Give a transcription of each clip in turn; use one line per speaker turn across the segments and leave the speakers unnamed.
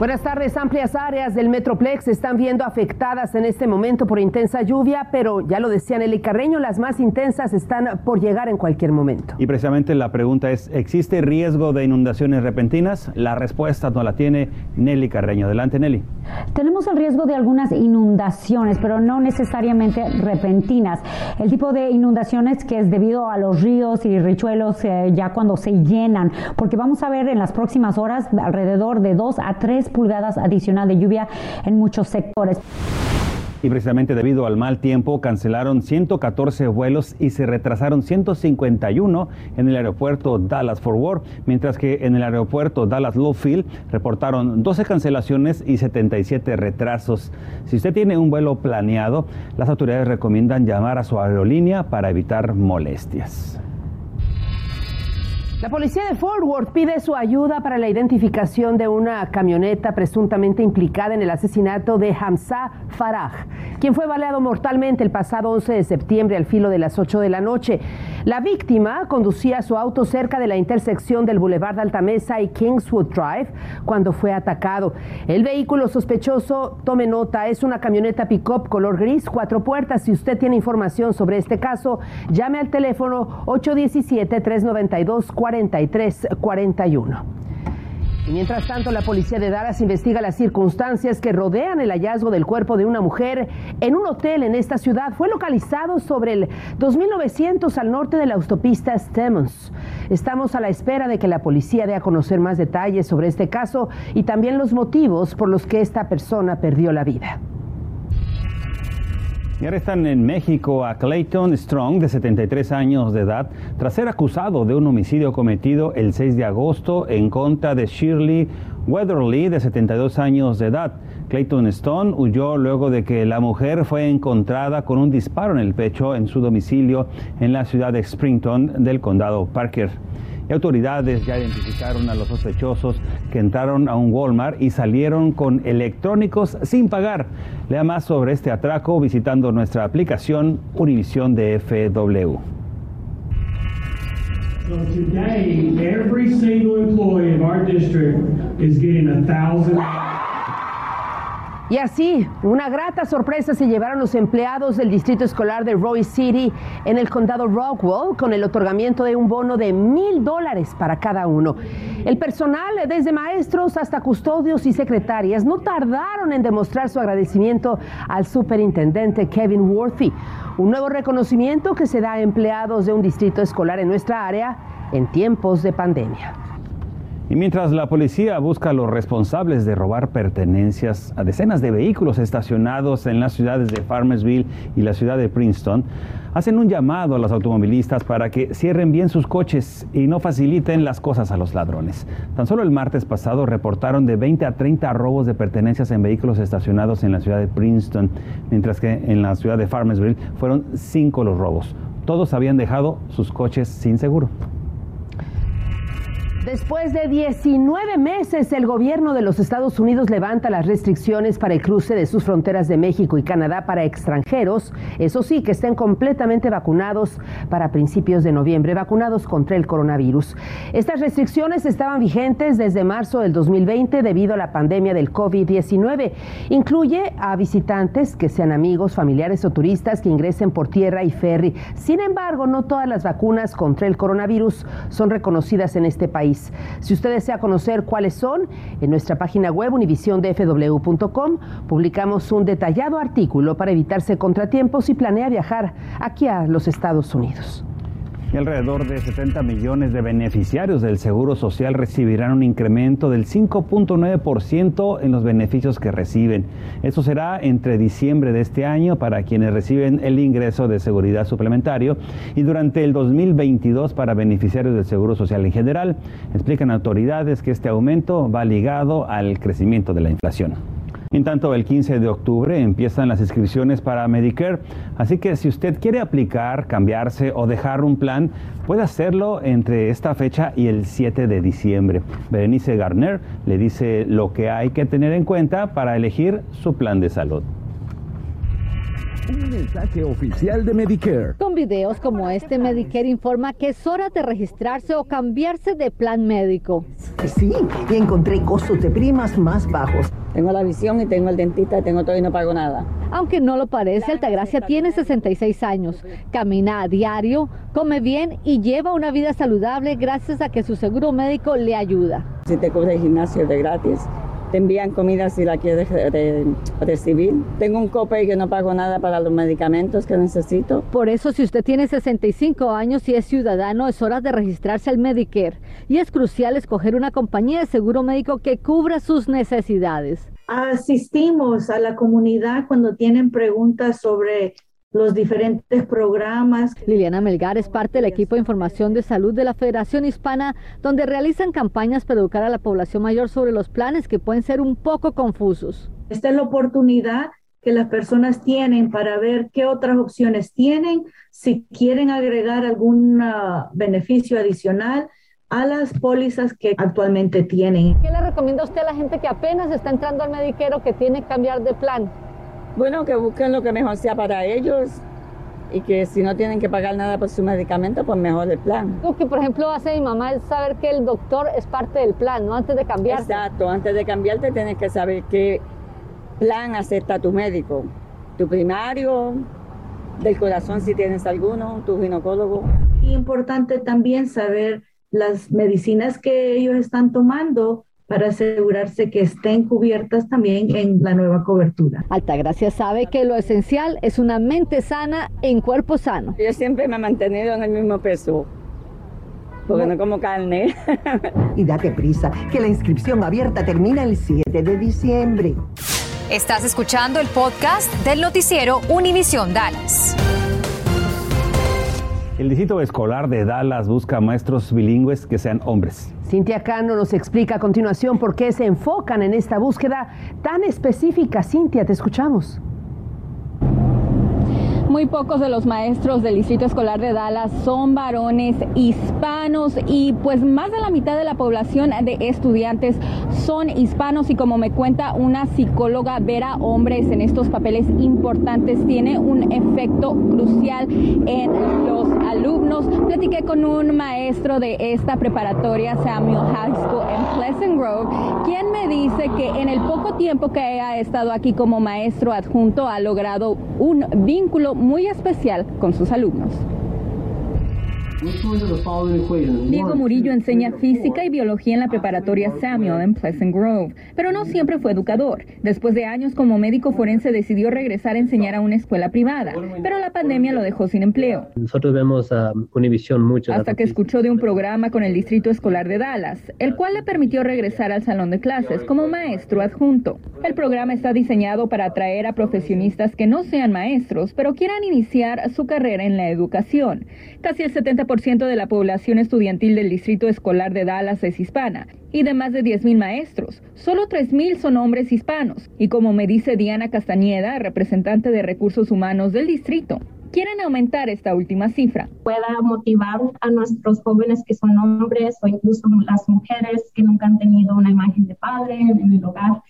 Buenas tardes. Amplias áreas del Metroplex están viendo afectadas en este momento por intensa lluvia, pero ya lo decía Nelly Carreño, las más intensas están por llegar en cualquier momento.
Y precisamente la pregunta es, ¿existe riesgo de inundaciones repentinas? La respuesta no la tiene Nelly Carreño. Adelante, Nelly.
Tenemos el riesgo de algunas inundaciones, pero no necesariamente repentinas. El tipo de inundaciones que es debido a los ríos y richuelos eh, ya cuando se llenan, porque vamos a ver en las próximas horas alrededor de 2 a 3 pulgadas adicional de lluvia en muchos sectores.
Y precisamente debido al mal tiempo cancelaron 114 vuelos y se retrasaron 151 en el aeropuerto Dallas Fort Worth, mientras que en el aeropuerto Dallas Lowfield reportaron 12 cancelaciones y 77 retrasos. Si usted tiene un vuelo planeado, las autoridades recomiendan llamar a su aerolínea para evitar molestias.
La policía de Fort Worth pide su ayuda para la identificación de una camioneta presuntamente implicada en el asesinato de Hamza Faraj, quien fue baleado mortalmente el pasado 11 de septiembre al filo de las 8 de la noche. La víctima conducía su auto cerca de la intersección del Boulevard Altamesa y Kingswood Drive cuando fue atacado. El vehículo sospechoso, tome nota, es una camioneta pick-up color gris, cuatro puertas. Si usted tiene información sobre este caso, llame al teléfono 817 392 4341. Y mientras tanto, la policía de Dallas investiga las circunstancias que rodean el hallazgo del cuerpo de una mujer en un hotel en esta ciudad. Fue localizado sobre el 2900 al norte de la autopista Stemmons. Estamos a la espera de que la policía dé a conocer más detalles sobre este caso y también los motivos por los que esta persona perdió la vida.
Y arrestan en México a Clayton Strong, de 73 años de edad, tras ser acusado de un homicidio cometido el 6 de agosto en contra de Shirley Weatherly, de 72 años de edad. Clayton Stone huyó luego de que la mujer fue encontrada con un disparo en el pecho en su domicilio en la ciudad de Springton del condado Parker autoridades ya identificaron a los sospechosos que entraron a un Walmart y salieron con electrónicos sin pagar. Lea más sobre este atraco visitando nuestra aplicación Univisión
a thousand.
Y así, una grata sorpresa se llevaron los empleados del Distrito Escolar de Roy City en el condado Rockwell con el otorgamiento de un bono de mil dólares para cada uno. El personal, desde maestros hasta custodios y secretarias, no tardaron en demostrar su agradecimiento al superintendente Kevin Worthy. Un nuevo reconocimiento que se da a empleados de un distrito escolar en nuestra área en tiempos de pandemia.
Y mientras la policía busca a los responsables de robar pertenencias a decenas de vehículos estacionados en las ciudades de Farmersville y la ciudad de Princeton, hacen un llamado a los automovilistas para que cierren bien sus coches y no faciliten las cosas a los ladrones. Tan solo el martes pasado reportaron de 20 a 30 robos de pertenencias en vehículos estacionados en la ciudad de Princeton, mientras que en la ciudad de Farmersville fueron 5 los robos. Todos habían dejado sus coches sin seguro.
Después de 19 meses, el gobierno de los Estados Unidos levanta las restricciones para el cruce de sus fronteras de México y Canadá para extranjeros, eso sí, que estén completamente vacunados para principios de noviembre, vacunados contra el coronavirus. Estas restricciones estaban vigentes desde marzo del 2020 debido a la pandemia del COVID-19. Incluye a visitantes que sean amigos, familiares o turistas que ingresen por tierra y ferry. Sin embargo, no todas las vacunas contra el coronavirus son reconocidas en este país. Si usted desea conocer cuáles son, en nuestra página web univisiondfw.com publicamos un detallado artículo para evitarse contratiempos y planea viajar aquí a los Estados Unidos.
Y alrededor de 70 millones de beneficiarios del Seguro Social recibirán un incremento del 5.9% en los beneficios que reciben. Eso será entre diciembre de este año para quienes reciben el ingreso de seguridad suplementario y durante el 2022 para beneficiarios del Seguro Social en general. Explican autoridades que este aumento va ligado al crecimiento de la inflación. En tanto, el 15 de octubre empiezan las inscripciones para Medicare, así que si usted quiere aplicar, cambiarse o dejar un plan, puede hacerlo entre esta fecha y el 7 de diciembre. Berenice Garner le dice lo que hay que tener en cuenta para elegir su plan de salud.
Un mensaje oficial de Medicare.
Con videos como este, Medicare informa que es hora de registrarse o cambiarse de plan médico.
Sí, y encontré costos de primas más bajos.
Tengo la visión y tengo el dentista, tengo todo y no pago nada.
Aunque no lo parece, Altagracia tiene 66 años, camina a diario, come bien y lleva una vida saludable gracias a que su seguro médico le ayuda.
Si te cubre el gimnasio de gratis, te envían comida si la quieres recibir. Tengo un copay que no pago nada para los medicamentos que necesito.
Por eso, si usted tiene 65 años y es ciudadano, es hora de registrarse al Medicare. Y es crucial escoger una compañía de seguro médico que cubra sus necesidades.
Asistimos a la comunidad cuando tienen preguntas sobre los diferentes programas.
Liliana Melgar es parte del equipo de información de salud de la Federación Hispana, donde realizan campañas para educar a la población mayor sobre los planes que pueden ser un poco confusos.
Esta es la oportunidad que las personas tienen para ver qué otras opciones tienen, si quieren agregar algún ah, beneficio adicional a las pólizas que actualmente tienen.
¿Qué le recomienda usted a la gente que apenas está entrando al mediquero que tiene que cambiar de plan?
Bueno, que busquen lo que mejor sea para ellos y que si no tienen que pagar nada por su medicamento, pues mejor el plan.
Lo que, por ejemplo, hace mi mamá es saber que el doctor es parte del plan, ¿no? Antes de cambiarte.
Exacto, antes de cambiarte tienes que saber qué plan acepta tu médico. Tu primario, del corazón si tienes alguno, tu ginecólogo.
Importante también saber las medicinas que ellos están tomando para asegurarse que estén cubiertas también en la nueva cobertura.
Altagracia sabe que lo esencial es una mente sana en cuerpo sano.
Yo siempre me he mantenido en el mismo peso. Porque no, como carne.
y date prisa, que la inscripción abierta termina el 7 de diciembre.
Estás escuchando el podcast del noticiero Univisión Dallas.
El distrito escolar de Dallas busca maestros bilingües que sean hombres.
Cintia Cano nos explica a continuación por qué se enfocan en esta búsqueda tan específica. Cintia, te escuchamos.
Muy pocos de los maestros del Distrito Escolar de Dallas son varones hispanos y pues más de la mitad de la población de estudiantes son hispanos y como me cuenta una psicóloga, ver a hombres en estos papeles importantes tiene un efecto crucial en los alumnos. Platiqué con un maestro de esta preparatoria, Samuel High School en Pleasant Grove, quien me dice que en el poco tiempo que ha estado aquí como maestro adjunto ha logrado un vínculo muy especial con sus alumnos. Diego Murillo enseña física y biología en la preparatoria Samuel en Pleasant Grove, pero no siempre fue educador. Después de años como médico forense decidió regresar a enseñar a una escuela privada, pero la pandemia lo dejó sin empleo.
Nosotros vemos a Univisión mucho.
Hasta que escuchó de un programa con el Distrito Escolar de Dallas, el cual le permitió regresar al salón de clases como maestro adjunto. El programa está diseñado para atraer a profesionistas que no sean maestros, pero quieran iniciar su carrera en la educación. Casi el 70% de la población estudiantil del Distrito Escolar de Dallas es hispana y de más de 10.000 maestros, solo 3.000 son hombres hispanos. Y como me dice Diana Castañeda, representante de recursos humanos del distrito, quieren aumentar esta última cifra.
Pueda motivar a nuestros jóvenes que son hombres o incluso las mujeres que nunca han tenido una imagen de padre en el hogar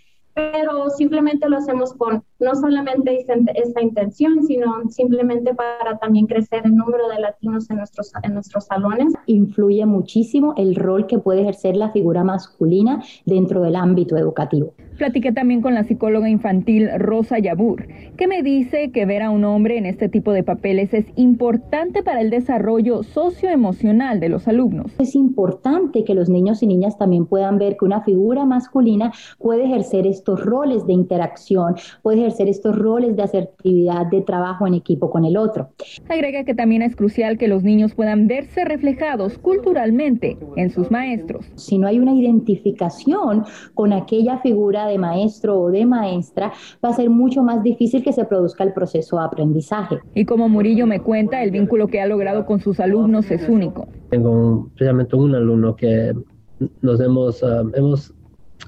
pero simplemente lo hacemos con no solamente esta intención, sino simplemente para también crecer el número de latinos en nuestros, en nuestros salones.
Influye muchísimo el rol que puede ejercer la figura masculina dentro del ámbito educativo.
Platiqué también con la psicóloga infantil Rosa Yabur, que me dice que ver a un hombre en este tipo de papeles es importante para el desarrollo socioemocional de los alumnos.
Es importante que los niños y niñas también puedan ver que una figura masculina puede ejercer estos roles de interacción, puede ejercer estos roles de asertividad, de trabajo en equipo con el otro.
Agrega que también es crucial que los niños puedan verse reflejados culturalmente en sus maestros.
Si no hay una identificación con aquella figura de maestro o de maestra, va a ser mucho más difícil que se produzca el proceso de aprendizaje.
Y como Murillo me cuenta, el vínculo que ha logrado con sus alumnos es único.
Tengo precisamente un alumno que nos hemos, ah, hemos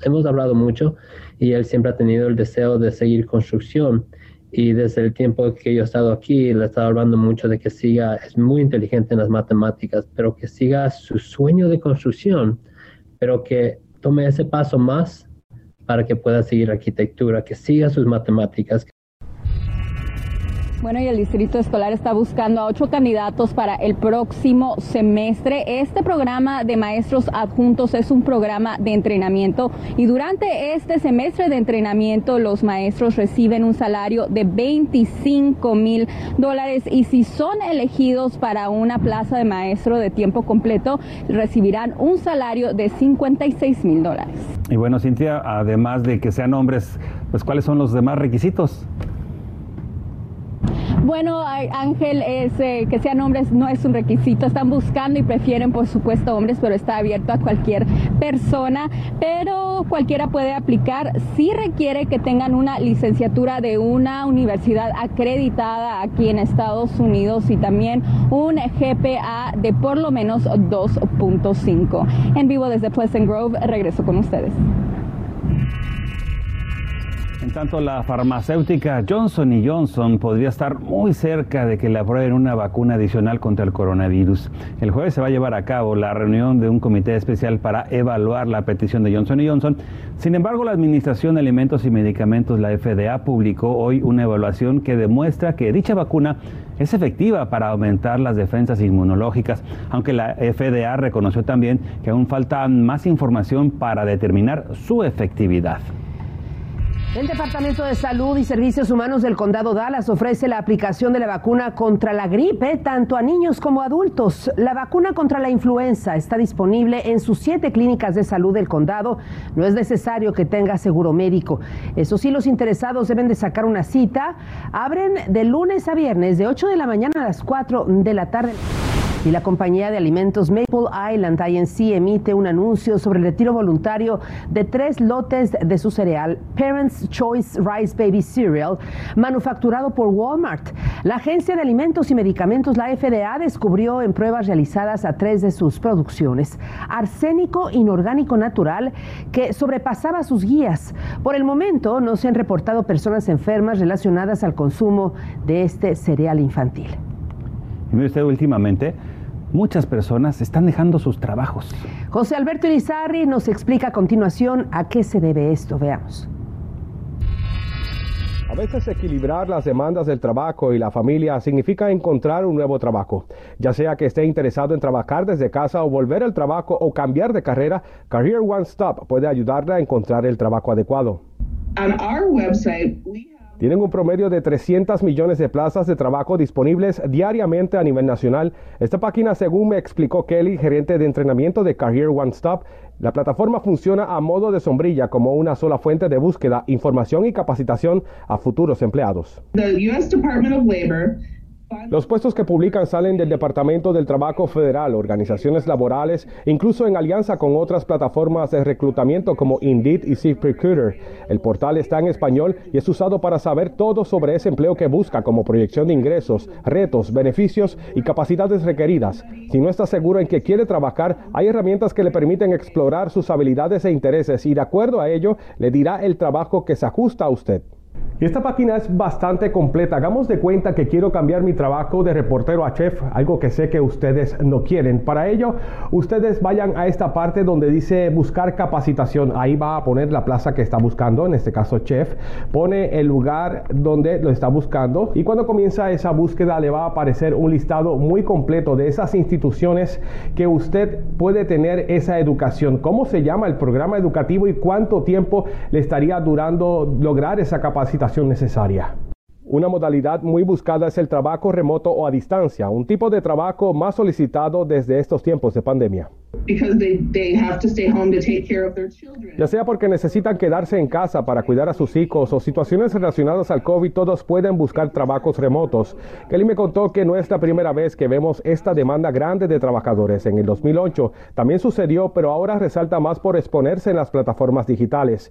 hemos hablado mucho y él siempre ha tenido el deseo de seguir construcción. Y desde el tiempo que yo he estado aquí, le he estado hablando mucho de que siga, es muy inteligente en las matemáticas, pero que siga su sueño de construcción, pero que tome ese paso más para que pueda seguir arquitectura, que siga sus matemáticas,
bueno, y el Distrito Escolar está buscando a ocho candidatos para el próximo semestre. Este programa de maestros adjuntos es un programa de entrenamiento y durante este semestre de entrenamiento los maestros reciben un salario de 25 mil dólares y si son elegidos para una plaza de maestro de tiempo completo recibirán un salario de 56 mil dólares.
Y bueno, Cintia, además de que sean hombres, pues ¿cuáles son los demás requisitos?
Bueno, Ángel, es, eh, que sean hombres no es un requisito. Están buscando y prefieren, por supuesto, hombres, pero está abierto a cualquier persona. Pero cualquiera puede aplicar. Sí requiere que tengan una licenciatura de una universidad acreditada aquí en Estados Unidos y también un GPA de por lo menos 2.5. En vivo desde Pleasant Grove, regreso con ustedes.
Tanto, la farmacéutica Johnson Johnson podría estar muy cerca de que le aprueben una vacuna adicional contra el coronavirus. El jueves se va a llevar a cabo la reunión de un comité especial para evaluar la petición de Johnson Johnson. Sin embargo, la Administración de Alimentos y Medicamentos, la FDA, publicó hoy una evaluación que demuestra que dicha vacuna es efectiva para aumentar las defensas inmunológicas, aunque la FDA reconoció también que aún falta más información para determinar su efectividad.
El Departamento de Salud y Servicios Humanos del Condado Dallas ofrece la aplicación de la vacuna contra la gripe tanto a niños como a adultos. La vacuna contra la influenza está disponible en sus siete clínicas de salud del condado. No es necesario que tenga seguro médico. Eso sí, los interesados deben de sacar una cita. Abren de lunes a viernes de 8 de la mañana a las 4 de la tarde y la compañía de alimentos Maple Island INC emite un anuncio sobre el retiro voluntario de tres lotes de su cereal Parents Choice Rice Baby Cereal manufacturado por Walmart. La Agencia de Alimentos y Medicamentos, la FDA, descubrió en pruebas realizadas a tres de sus producciones arsénico inorgánico natural que sobrepasaba sus guías. Por el momento no se han reportado personas enfermas relacionadas al consumo de este cereal infantil.
Y usted últimamente, muchas personas están dejando sus trabajos.
José Alberto Irizarri nos explica a continuación a qué se debe esto. Veamos.
A veces equilibrar las demandas del trabajo y la familia significa encontrar un nuevo trabajo. Ya sea que esté interesado en trabajar desde casa o volver al trabajo o cambiar de carrera, Career One Stop puede ayudarle a encontrar el trabajo adecuado. On our website, tienen un promedio de 300 millones de plazas de trabajo disponibles diariamente a nivel nacional. Esta página, según me explicó Kelly, gerente de entrenamiento de Career One Stop, la plataforma funciona a modo de sombrilla como una sola fuente de búsqueda, información y capacitación a futuros empleados. Los puestos que publican salen del Departamento del Trabajo Federal, organizaciones laborales, incluso en alianza con otras plataformas de reclutamiento como Indeed y ZipRecruiter. El portal está en español y es usado para saber todo sobre ese empleo que busca, como proyección de ingresos, retos, beneficios y capacidades requeridas. Si no está seguro en que quiere trabajar, hay herramientas que le permiten explorar sus habilidades e intereses y de acuerdo a ello le dirá el trabajo que se ajusta a usted. Y esta página es bastante completa. Hagamos de cuenta que quiero cambiar mi trabajo de reportero a chef, algo que sé que ustedes no quieren. Para ello, ustedes vayan a esta parte donde dice buscar capacitación. Ahí va a poner la plaza que está buscando, en este caso chef. Pone el lugar donde lo está buscando y cuando comienza esa búsqueda le va a aparecer un listado muy completo de esas instituciones que usted puede tener esa educación. ¿Cómo se llama el programa educativo y cuánto tiempo le estaría durando lograr esa capacitación? Necesaria. Una modalidad muy buscada es el trabajo remoto o a distancia, un tipo de trabajo más solicitado desde estos tiempos de pandemia. Ya sea porque necesitan quedarse en casa para cuidar a sus hijos o situaciones relacionadas al COVID, todos pueden buscar trabajos remotos. Kelly me contó que no es la primera vez que vemos esta demanda grande de trabajadores. En el 2008 también sucedió, pero ahora resalta más por exponerse en las plataformas digitales.